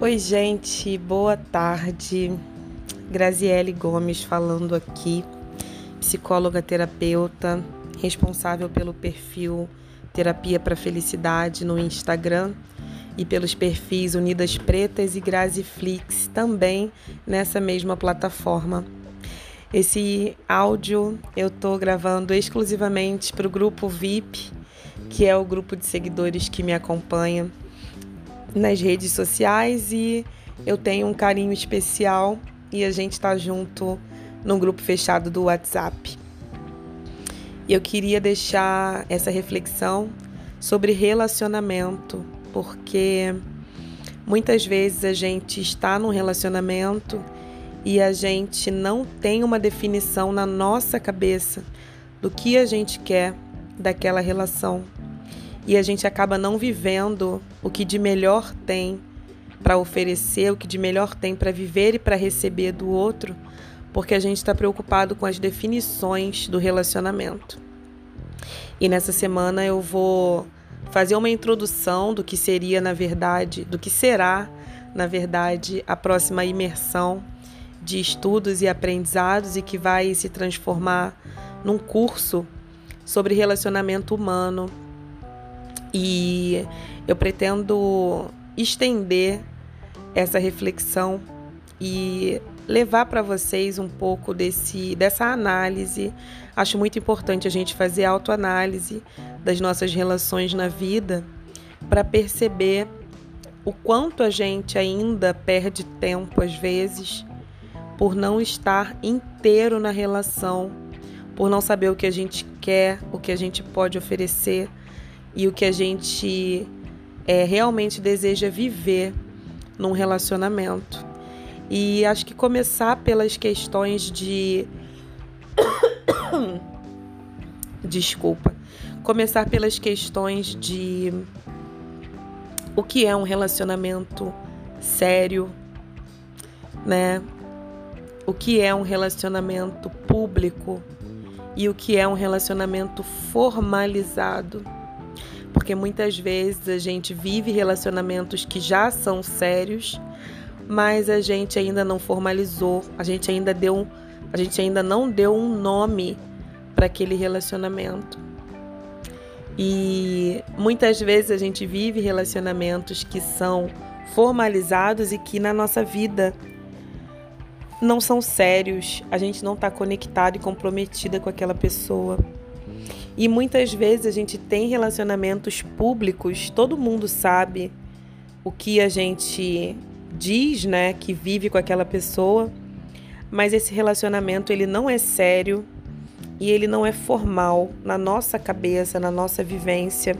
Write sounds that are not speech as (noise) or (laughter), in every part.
Oi, gente, boa tarde. Graziele Gomes falando aqui, psicóloga terapeuta, responsável pelo perfil Terapia para Felicidade no Instagram e pelos perfis Unidas Pretas e Graziflix também nessa mesma plataforma. Esse áudio eu estou gravando exclusivamente para o grupo VIP, que é o grupo de seguidores que me acompanha nas redes sociais e eu tenho um carinho especial e a gente está junto no grupo fechado do WhatsApp. E eu queria deixar essa reflexão sobre relacionamento, porque muitas vezes a gente está num relacionamento e a gente não tem uma definição na nossa cabeça do que a gente quer daquela relação e a gente acaba não vivendo o que de melhor tem para oferecer, o que de melhor tem para viver e para receber do outro, porque a gente está preocupado com as definições do relacionamento. E nessa semana eu vou fazer uma introdução do que seria, na verdade, do que será, na verdade, a próxima imersão de estudos e aprendizados e que vai se transformar num curso sobre relacionamento humano e eu pretendo estender essa reflexão e levar para vocês um pouco desse dessa análise. Acho muito importante a gente fazer autoanálise das nossas relações na vida para perceber o quanto a gente ainda perde tempo às vezes por não estar inteiro na relação, por não saber o que a gente quer, o que a gente pode oferecer e o que a gente é, realmente deseja viver num relacionamento. E acho que começar pelas questões de. (coughs) Desculpa. Começar pelas questões de o que é um relacionamento sério, né? O que é um relacionamento público e o que é um relacionamento formalizado porque muitas vezes a gente vive relacionamentos que já são sérios, mas a gente ainda não formalizou, a gente ainda deu, a gente ainda não deu um nome para aquele relacionamento. E muitas vezes a gente vive relacionamentos que são formalizados e que na nossa vida não são sérios, a gente não está conectado e comprometida com aquela pessoa. E muitas vezes a gente tem relacionamentos públicos, todo mundo sabe o que a gente diz, né, que vive com aquela pessoa, mas esse relacionamento ele não é sério e ele não é formal na nossa cabeça, na nossa vivência.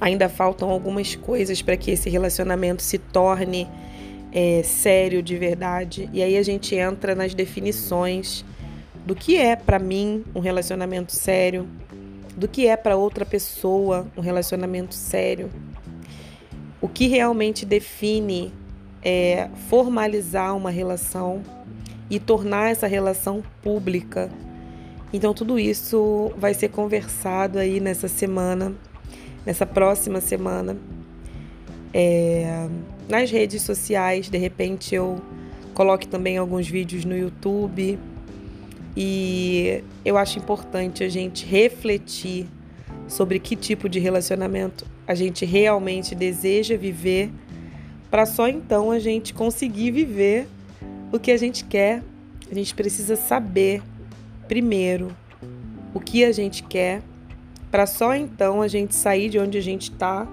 Ainda faltam algumas coisas para que esse relacionamento se torne é, sério de verdade. E aí a gente entra nas definições do que é para mim um relacionamento sério, do que é para outra pessoa um relacionamento sério, o que realmente define é, formalizar uma relação e tornar essa relação pública. Então tudo isso vai ser conversado aí nessa semana, nessa próxima semana, é, nas redes sociais. De repente eu coloque também alguns vídeos no YouTube e eu acho importante a gente refletir sobre que tipo de relacionamento a gente realmente deseja viver, para só então a gente conseguir viver o que a gente quer. A gente precisa saber primeiro o que a gente quer, para só então a gente sair de onde a gente está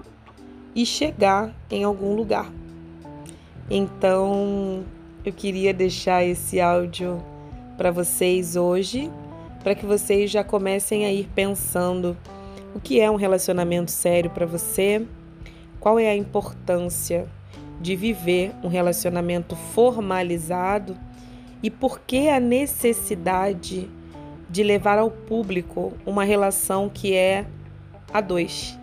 e chegar em algum lugar. Então, eu queria deixar esse áudio para vocês hoje, para que vocês já comecem a ir pensando o que é um relacionamento sério para você, qual é a importância de viver um relacionamento formalizado e por que a necessidade de levar ao público uma relação que é a dois,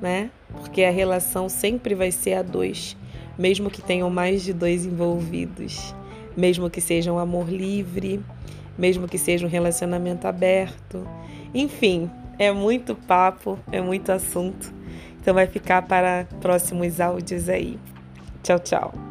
né? Porque a relação sempre vai ser a dois, mesmo que tenham mais de dois envolvidos mesmo que seja um amor livre, mesmo que seja um relacionamento aberto. Enfim, é muito papo, é muito assunto. Então vai ficar para próximos áudios aí. Tchau, tchau.